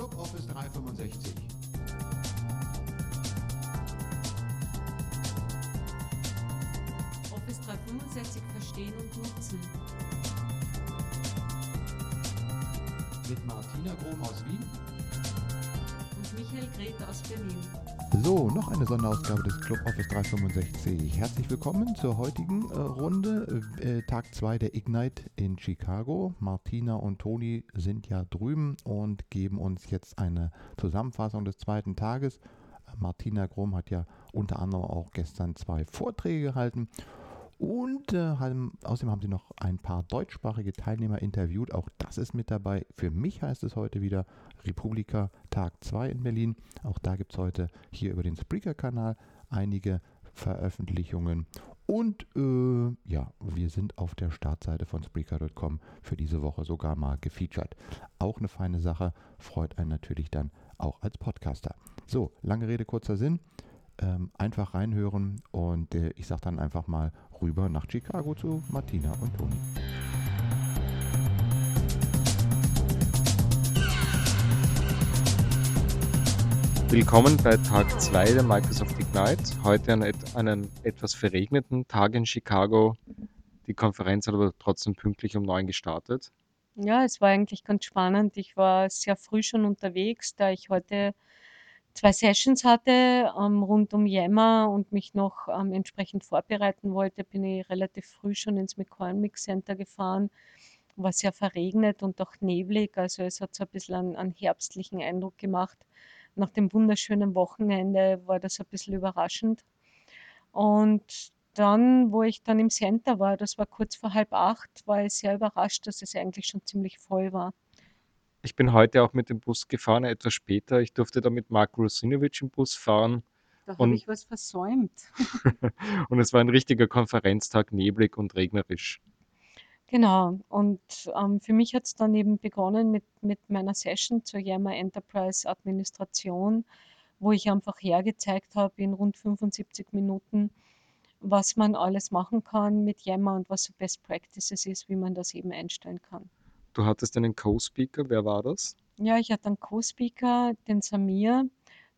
Club Office 365. Office 365 verstehen und nutzen. Mit Martina Grom aus Wien. Und Michael Grete aus Berlin. So, noch eine Sonderausgabe des Club Office 365. Herzlich willkommen zur heutigen äh, Runde, äh, Tag 2 der Ignite in Chicago. Martina und Toni sind ja drüben und geben uns jetzt eine Zusammenfassung des zweiten Tages. Martina Grom hat ja unter anderem auch gestern zwei Vorträge gehalten. Und äh, haben, außerdem haben sie noch ein paar deutschsprachige Teilnehmer interviewt. Auch das ist mit dabei. Für mich heißt es heute wieder Republika Tag 2 in Berlin. Auch da gibt es heute hier über den Spreaker-Kanal einige Veröffentlichungen. Und äh, ja, wir sind auf der Startseite von Spreaker.com für diese Woche sogar mal gefeatured. Auch eine feine Sache, freut einen natürlich dann auch als Podcaster. So, lange Rede, kurzer Sinn. Ähm, einfach reinhören und äh, ich sage dann einfach mal rüber nach Chicago zu Martina und Toni. Willkommen bei Tag 2 der Microsoft Ignite. Heute an einem etwas verregneten Tag in Chicago. Die Konferenz hat aber trotzdem pünktlich um 9 gestartet. Ja, es war eigentlich ganz spannend. Ich war sehr früh schon unterwegs, da ich heute zwei Sessions hatte ähm, rund um Yammer und mich noch ähm, entsprechend vorbereiten wollte, bin ich relativ früh schon ins McCormick Center gefahren. War sehr verregnet und auch neblig, also es hat so ein bisschen einen, einen herbstlichen Eindruck gemacht nach dem wunderschönen Wochenende war das ein bisschen überraschend. Und dann, wo ich dann im Center war, das war kurz vor halb acht, war ich sehr überrascht, dass es eigentlich schon ziemlich voll war. Ich bin heute auch mit dem Bus gefahren, etwas später. Ich durfte da mit Mark Rosinovic im Bus fahren. Da habe ich was versäumt. und es war ein richtiger Konferenztag, neblig und regnerisch. Genau. Und ähm, für mich hat es dann eben begonnen mit, mit meiner Session zur Yammer Enterprise Administration, wo ich einfach hergezeigt habe in rund 75 Minuten, was man alles machen kann mit Yammer und was so Best Practices ist, wie man das eben einstellen kann. Du hattest einen Co-Speaker, wer war das? Ja, ich hatte einen Co-Speaker, den Samir,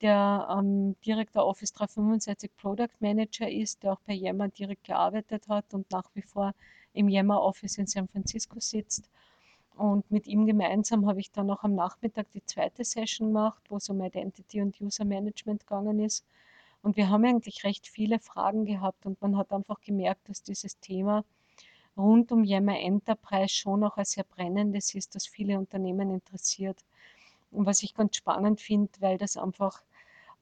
der ähm, direkter Office 365 Product Manager ist, der auch bei Yammer direkt gearbeitet hat und nach wie vor im Yammer Office in San Francisco sitzt. Und mit ihm gemeinsam habe ich dann auch am Nachmittag die zweite Session gemacht, wo es um Identity und User Management gegangen ist. Und wir haben eigentlich recht viele Fragen gehabt und man hat einfach gemerkt, dass dieses Thema rund um Yammer Enterprise schon auch ein sehr brennendes ist, das viele Unternehmen interessiert. Und was ich ganz spannend finde, weil das einfach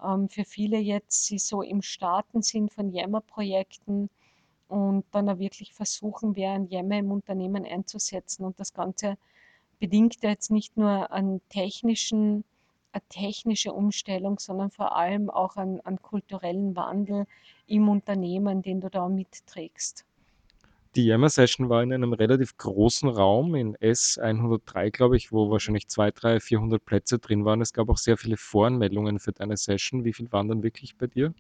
ähm, für viele jetzt, sie so im Starten sind von Yammer-Projekten, und dann auch wirklich versuchen, wer Yammer im Unternehmen einzusetzen. Und das Ganze bedingt ja jetzt nicht nur einen technischen, eine technische Umstellung, sondern vor allem auch einen, einen kulturellen Wandel im Unternehmen, den du da mitträgst. Die Yammer Session war in einem relativ großen Raum in S103, glaube ich, wo wahrscheinlich 200, 300, 400 Plätze drin waren. Es gab auch sehr viele Voranmeldungen für deine Session. Wie viel waren dann wirklich bei dir?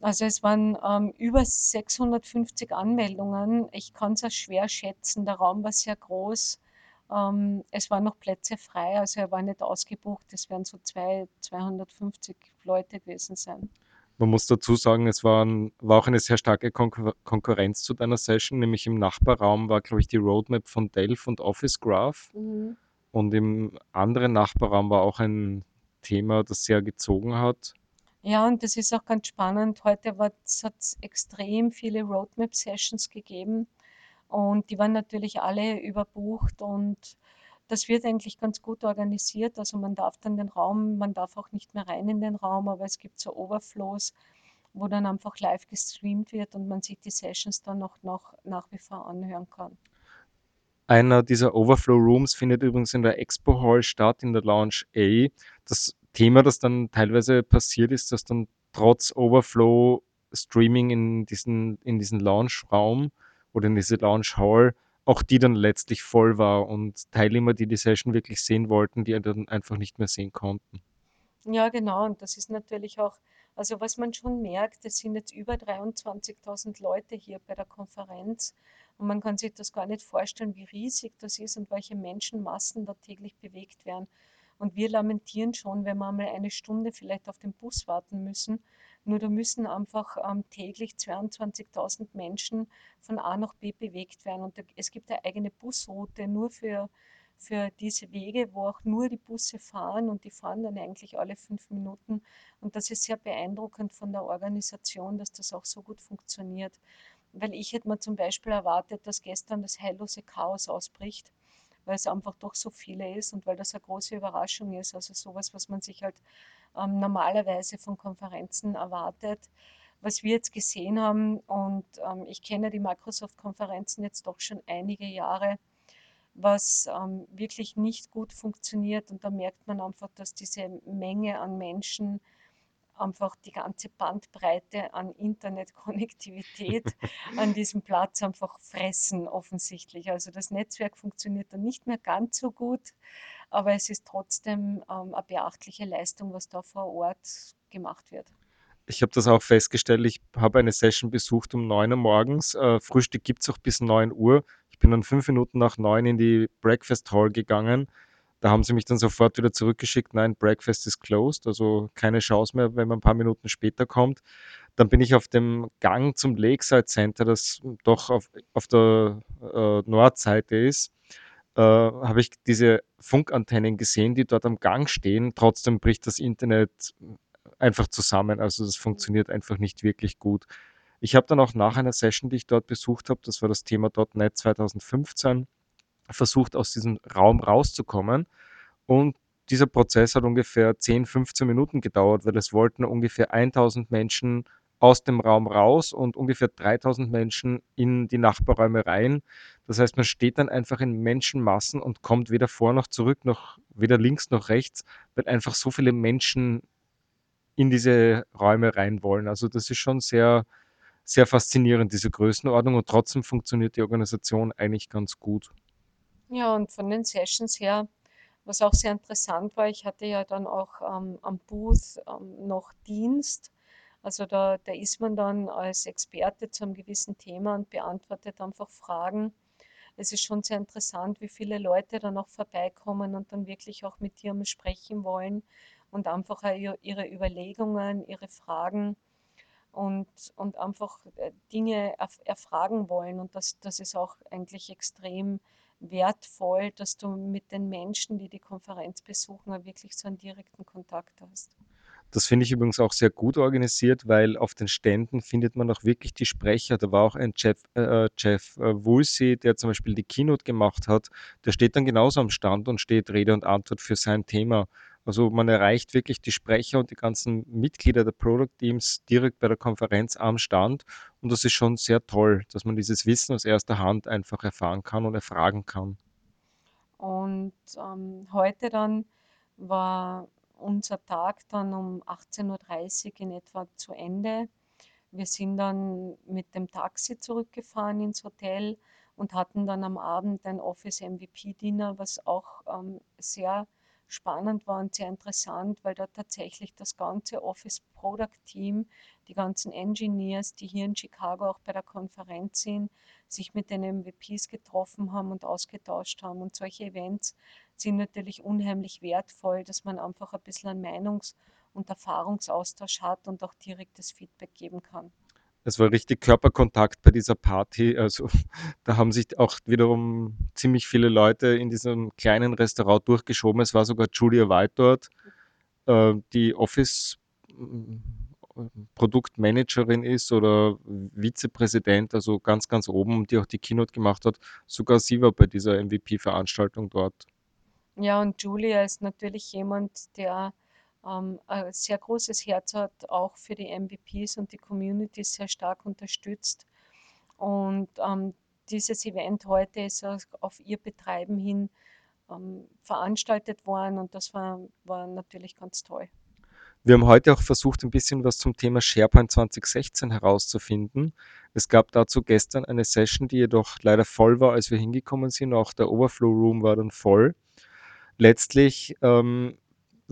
Also es waren ähm, über 650 Anmeldungen. Ich kann es auch schwer schätzen. Der Raum war sehr groß. Ähm, es waren noch Plätze frei, also er war nicht ausgebucht. Es werden so zwei, 250 Leute gewesen sein. Man muss dazu sagen, es waren, war auch eine sehr starke Kon Konkurrenz zu deiner Session, nämlich im Nachbarraum war, glaube ich, die Roadmap von Delph und Office Graph. Mhm. Und im anderen Nachbarraum war auch ein Thema, das sehr gezogen hat. Ja, und das ist auch ganz spannend. Heute hat es extrem viele Roadmap-Sessions gegeben und die waren natürlich alle überbucht und das wird eigentlich ganz gut organisiert. Also man darf dann den Raum, man darf auch nicht mehr rein in den Raum, aber es gibt so Overflows, wo dann einfach live gestreamt wird und man sich die Sessions dann noch, noch nach wie vor anhören kann. Einer dieser Overflow Rooms findet übrigens in der Expo Hall statt, in der Lounge A. Das Thema, das dann teilweise passiert ist, dass dann trotz Overflow Streaming in diesen, in diesen Launch-Raum oder in diese Launch-Hall auch die dann letztlich voll war und Teilnehmer, die die Session wirklich sehen wollten, die dann einfach nicht mehr sehen konnten. Ja, genau. Und das ist natürlich auch, also was man schon merkt, es sind jetzt über 23.000 Leute hier bei der Konferenz und man kann sich das gar nicht vorstellen, wie riesig das ist und welche Menschenmassen da täglich bewegt werden. Und wir lamentieren schon, wenn wir mal eine Stunde vielleicht auf den Bus warten müssen. Nur da müssen einfach ähm, täglich 22.000 Menschen von A nach B bewegt werden. Und es gibt eine eigene Busroute nur für, für diese Wege, wo auch nur die Busse fahren und die fahren dann eigentlich alle fünf Minuten. Und das ist sehr beeindruckend von der Organisation, dass das auch so gut funktioniert. Weil ich hätte mir zum Beispiel erwartet, dass gestern das heillose Chaos ausbricht weil es einfach doch so viele ist und weil das eine große Überraschung ist. Also sowas, was man sich halt ähm, normalerweise von Konferenzen erwartet. Was wir jetzt gesehen haben, und ähm, ich kenne die Microsoft-Konferenzen jetzt doch schon einige Jahre, was ähm, wirklich nicht gut funktioniert. Und da merkt man einfach, dass diese Menge an Menschen einfach die ganze Bandbreite an Internetkonnektivität an diesem Platz einfach fressen offensichtlich. Also das Netzwerk funktioniert dann nicht mehr ganz so gut, aber es ist trotzdem ähm, eine beachtliche Leistung, was da vor Ort gemacht wird. Ich habe das auch festgestellt. Ich habe eine Session besucht um 9 Uhr morgens. Äh, Frühstück gibt es auch bis 9 Uhr. Ich bin dann fünf Minuten nach 9 in die Breakfast Hall gegangen da haben sie mich dann sofort wieder zurückgeschickt, nein, Breakfast is closed, also keine Chance mehr, wenn man ein paar Minuten später kommt. Dann bin ich auf dem Gang zum Lakeside Center, das doch auf, auf der äh, Nordseite ist, äh, habe ich diese Funkantennen gesehen, die dort am Gang stehen. Trotzdem bricht das Internet einfach zusammen. Also das funktioniert einfach nicht wirklich gut. Ich habe dann auch nach einer Session, die ich dort besucht habe, das war das Thema .NET 2015, versucht, aus diesem Raum rauszukommen. Und dieser Prozess hat ungefähr 10, 15 Minuten gedauert, weil es wollten ungefähr 1000 Menschen aus dem Raum raus und ungefähr 3000 Menschen in die Nachbarräume rein. Das heißt, man steht dann einfach in Menschenmassen und kommt weder vor noch zurück, noch weder links noch rechts, weil einfach so viele Menschen in diese Räume rein wollen. Also das ist schon sehr, sehr faszinierend, diese Größenordnung und trotzdem funktioniert die Organisation eigentlich ganz gut. Ja, und von den Sessions her, was auch sehr interessant war, ich hatte ja dann auch ähm, am Booth ähm, noch Dienst. Also da, da ist man dann als Experte zu einem gewissen Thema und beantwortet einfach Fragen. Es ist schon sehr interessant, wie viele Leute dann auch vorbeikommen und dann wirklich auch mit dir sprechen wollen und einfach ihre Überlegungen, ihre Fragen und, und einfach äh, Dinge erfragen wollen. Und das, das ist auch eigentlich extrem wertvoll, dass du mit den Menschen, die die Konferenz besuchen, wirklich so einen direkten Kontakt hast. Das finde ich übrigens auch sehr gut organisiert, weil auf den Ständen findet man auch wirklich die Sprecher. Da war auch ein Jeff, äh, Jeff äh, Woolsey, der zum Beispiel die Keynote gemacht hat. Der steht dann genauso am Stand und steht Rede und Antwort für sein Thema. Also man erreicht wirklich die Sprecher und die ganzen Mitglieder der Product Teams direkt bei der Konferenz am Stand. Und das ist schon sehr toll, dass man dieses Wissen aus erster Hand einfach erfahren kann und erfragen kann. Und ähm, heute dann war unser Tag dann um 18.30 Uhr in etwa zu Ende. Wir sind dann mit dem Taxi zurückgefahren ins Hotel und hatten dann am Abend ein Office MVP Dinner, was auch ähm, sehr spannend war und sehr interessant, weil da tatsächlich das ganze Office Product Team, die ganzen Engineers, die hier in Chicago auch bei der Konferenz sind, sich mit den MVPs getroffen haben und ausgetauscht haben. Und solche Events sind natürlich unheimlich wertvoll, dass man einfach ein bisschen einen Meinungs- und Erfahrungsaustausch hat und auch direktes Feedback geben kann. Es war richtig Körperkontakt bei dieser Party. Also da haben sich auch wiederum ziemlich viele Leute in diesem kleinen Restaurant durchgeschoben. Es war sogar Julia White dort, äh, die Office äh, Produktmanagerin ist oder Vizepräsident, also ganz, ganz oben, die auch die Keynote gemacht hat. Sogar sie war bei dieser MVP-Veranstaltung dort. Ja, und Julia ist natürlich jemand, der ähm, ein sehr großes Herz hat, auch für die MVPs und die Community sehr stark unterstützt. Und ähm, dieses Event heute ist auf ihr Betreiben hin ähm, veranstaltet worden und das war, war natürlich ganz toll. Wir haben heute auch versucht, ein bisschen was zum Thema SharePoint 2016 herauszufinden. Es gab dazu gestern eine Session, die jedoch leider voll war, als wir hingekommen sind. Auch der Overflow Room war dann voll. Letztlich ähm,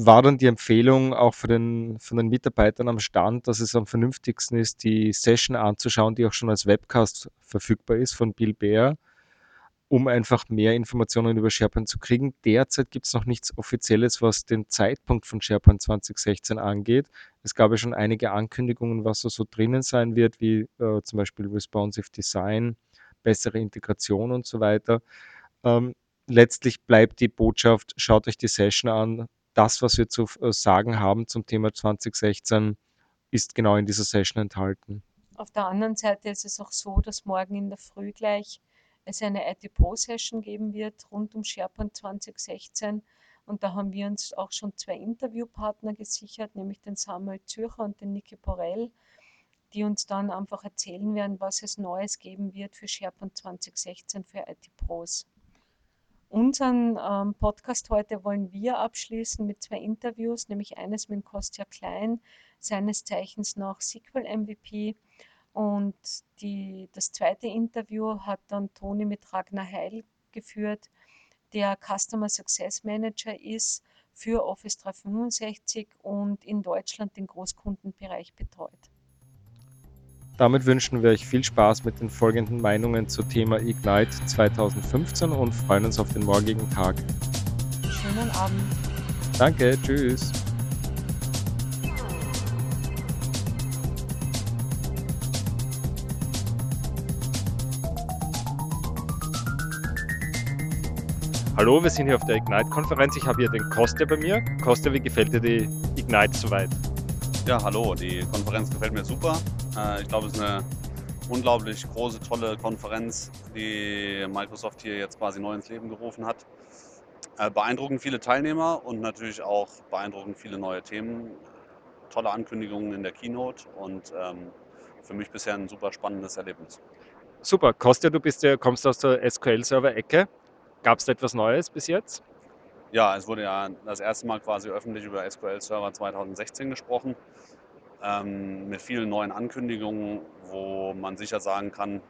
war dann die Empfehlung auch für den, von den Mitarbeitern am Stand, dass es am vernünftigsten ist, die Session anzuschauen, die auch schon als Webcast verfügbar ist von Bill Bear. um einfach mehr Informationen über SharePoint zu kriegen. Derzeit gibt es noch nichts Offizielles, was den Zeitpunkt von SharePoint 2016 angeht. Es gab ja schon einige Ankündigungen, was so, so drinnen sein wird, wie äh, zum Beispiel Responsive Design, bessere Integration und so weiter. Ähm, letztlich bleibt die Botschaft, schaut euch die Session an. Das, was wir zu äh, sagen haben zum Thema 2016, ist genau in dieser Session enthalten. Auf der anderen Seite ist es auch so, dass morgen in der Früh gleich es eine IT Pro Session geben wird rund um SharePoint 2016. Und da haben wir uns auch schon zwei Interviewpartner gesichert, nämlich den Samuel Zürcher und den Niki Porell, die uns dann einfach erzählen werden, was es Neues geben wird für SharePoint 2016 für IT Pros. Unseren ähm, Podcast heute wollen wir abschließen mit zwei Interviews, nämlich eines mit Kostja Klein, seines Zeichens noch SQL MVP und die, das zweite Interview hat dann Toni mit Ragnar Heil geführt, der Customer Success Manager ist für Office 365 und in Deutschland den Großkundenbereich betreut. Damit wünschen wir euch viel Spaß mit den folgenden Meinungen zu Thema Ignite 2015 und freuen uns auf den morgigen Tag. Schönen Abend. Danke, tschüss. Hallo, wir sind hier auf der Ignite-Konferenz. Ich habe hier den Kostja bei mir. Kostja, wie gefällt dir die Ignite soweit? Ja, hallo, die Konferenz gefällt mir super. Äh, ich glaube, es ist eine unglaublich große, tolle Konferenz, die Microsoft hier jetzt quasi neu ins Leben gerufen hat. Äh, beeindruckend viele Teilnehmer und natürlich auch beeindruckend viele neue Themen. Tolle Ankündigungen in der Keynote und ähm, für mich bisher ein super spannendes Erlebnis. Super. Kostja, du bist ja, kommst aus der SQL-Server-Ecke. Gab es da etwas Neues bis jetzt? Ja, es wurde ja das erste Mal quasi öffentlich über SQL Server 2016 gesprochen, ähm, mit vielen neuen Ankündigungen, wo man sicher sagen kann,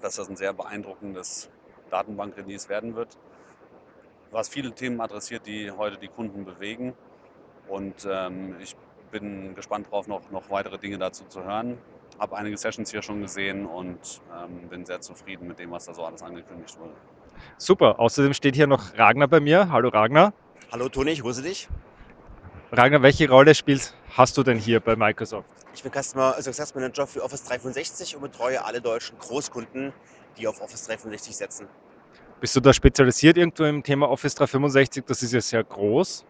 dass das ein sehr beeindruckendes Datenbank-Release werden wird, was viele Themen adressiert, die heute die Kunden bewegen. Und ähm, ich bin gespannt darauf, noch, noch weitere Dinge dazu zu hören. Habe einige Sessions hier schon gesehen und ähm, bin sehr zufrieden mit dem, was da so alles angekündigt wurde. Super. Außerdem steht hier noch Ragnar bei mir. Hallo Ragnar. Hallo Toni, ich grüße dich. Ragnar, welche Rolle spielst hast du denn hier bei Microsoft? Ich bin Customer Success Manager für Office 365 und betreue alle deutschen Großkunden, die auf Office 365 setzen. Bist du da spezialisiert irgendwo im Thema Office 365? Das ist ja sehr groß.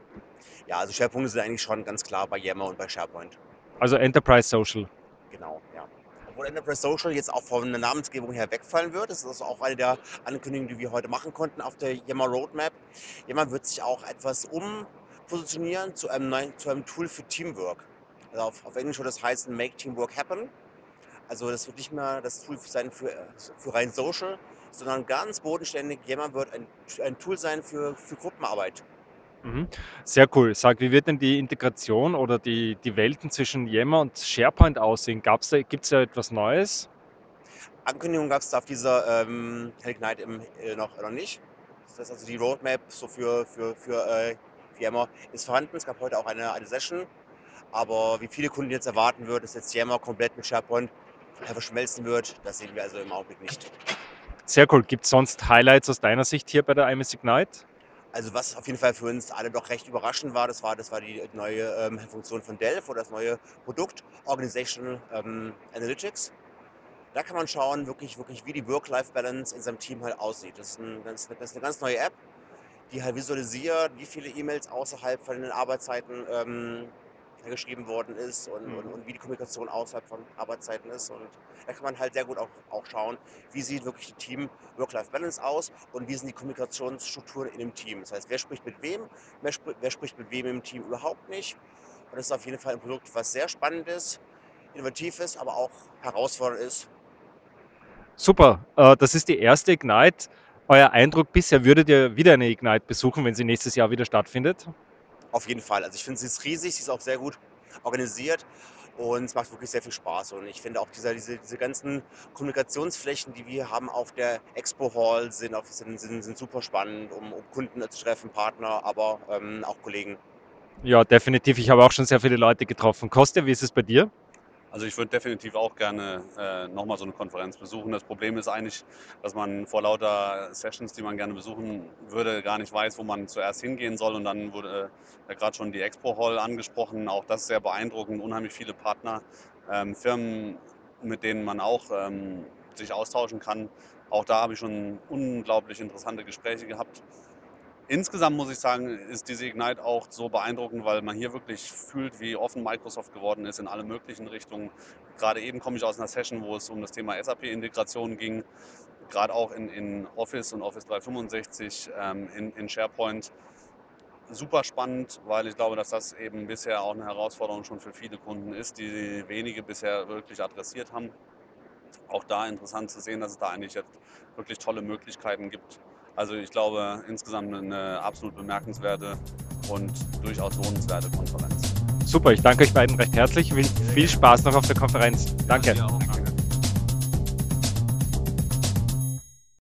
Ja, also Schwerpunkte sind eigentlich schon ganz klar bei Yammer und bei SharePoint. Also Enterprise Social. Genau, ja. Obwohl Enterprise Social jetzt auch von der Namensgebung her wegfallen wird. Das ist also auch eine der Ankündigungen, die wir heute machen konnten auf der Yammer Roadmap. Yammer wird sich auch etwas umpositionieren zu einem, neuen, zu einem Tool für Teamwork. Also auf, auf Englisch würde das heißen Make Teamwork Happen. Also das wird nicht mehr das Tool sein für, für rein Social, sondern ganz bodenständig. Yammer wird ein, ein Tool sein für, für Gruppenarbeit. Mhm. Sehr cool. Sag, wie wird denn die Integration oder die, die Welten zwischen Yammer und SharePoint aussehen? Gibt es da etwas Neues? Ankündigung gab es da auf dieser ähm, Ignite im, äh, noch, noch nicht. Das heißt also die Roadmap so für, für, für äh, Yammer ist vorhanden. Es gab heute auch eine, eine Session. Aber wie viele Kunden jetzt erwarten würden, dass jetzt Yammer komplett mit SharePoint verschmelzen wird, das sehen wir also im Augenblick nicht. Sehr cool. Gibt es sonst Highlights aus deiner Sicht hier bei der IMS Ignite? Also was auf jeden Fall für uns alle doch recht überraschend war, das war, das war die neue ähm, Funktion von Delph oder das neue Produkt Organizational ähm, Analytics. Da kann man schauen, wirklich, wirklich, wie die Work-Life-Balance in seinem Team halt aussieht. Das ist, ein, das ist, eine ganz neue App, die halt visualisiert, wie viele E-Mails außerhalb von den Arbeitszeiten ähm, geschrieben worden ist und, Mhm. und, und wie die Kommunikation außerhalb von Arbeitszeiten ist. Und da kann man halt sehr gut auch, auch schauen, wie sieht wirklich die Team-Work-Life-Balance aus und wie sind die Kommunikationsstrukturen in dem Team. Das heißt, wer spricht mit wem, wer, spr wer spricht mit wem im Team überhaupt nicht. Und das ist auf jeden Fall ein Produkt, was sehr spannend ist, innovativ ist, aber auch herausfordernd ist. Super. Äh, das ist die erste Ignite. Euer Eindruck bisher, würdet ihr wieder eine Ignite besuchen, wenn sie nächstes Jahr wieder stattfindet? Auf jeden Fall. Also ich finde, sie ist riesig, sie ist auch sehr gut organisiert und es macht wirklich sehr viel Spaß. Und ich finde auch dieser, diese, diese ganzen Kommunikationsflächen, die wir haben auf der Expo Hall, sind, auf, sind, sind, sind super spannend, um, um Kunden zu treffen, Partner, aber ähm, auch Kollegen. Ja, definitiv. Ich habe auch schon sehr viele Leute getroffen. Kostja, wie ist es bei dir? Also ich würde definitiv auch gerne äh, nochmal so eine Konferenz besuchen. Das Problem ist eigentlich, dass man vor lauter Sessions, die man gerne besuchen würde, gar nicht weiß, wo man zuerst hingehen soll. Und dann wurde äh, gerade schon die Expo Hall angesprochen. Auch das ist sehr beeindruckend. Unheimlich viele Partner, ähm, Firmen, mit denen man auch ähm, sich austauschen kann. Auch da habe ich schon unglaublich interessante Gespräche gehabt. Insgesamt muss ich sagen, ist diese Ignite auch so beeindruckend, weil man hier wirklich fühlt, wie offen Microsoft geworden ist in alle möglichen Richtungen. Gerade eben komme ich aus einer Session, wo es um das Thema SAP-Integration ging, gerade auch in, in Office und Office 365, ähm, in, in SharePoint. Super spannend, weil ich glaube, dass das eben bisher auch eine Herausforderung schon für viele Kunden ist, die wenige bisher wirklich adressiert haben. Auch da interessant zu sehen, dass es da eigentlich jetzt wirklich tolle Möglichkeiten gibt, also ich glaube insgesamt eine absolut bemerkenswerte und durchaus lohnenswerte Konferenz. Super, ich danke euch beiden recht herzlich. Viel Spaß noch auf der Konferenz. Danke.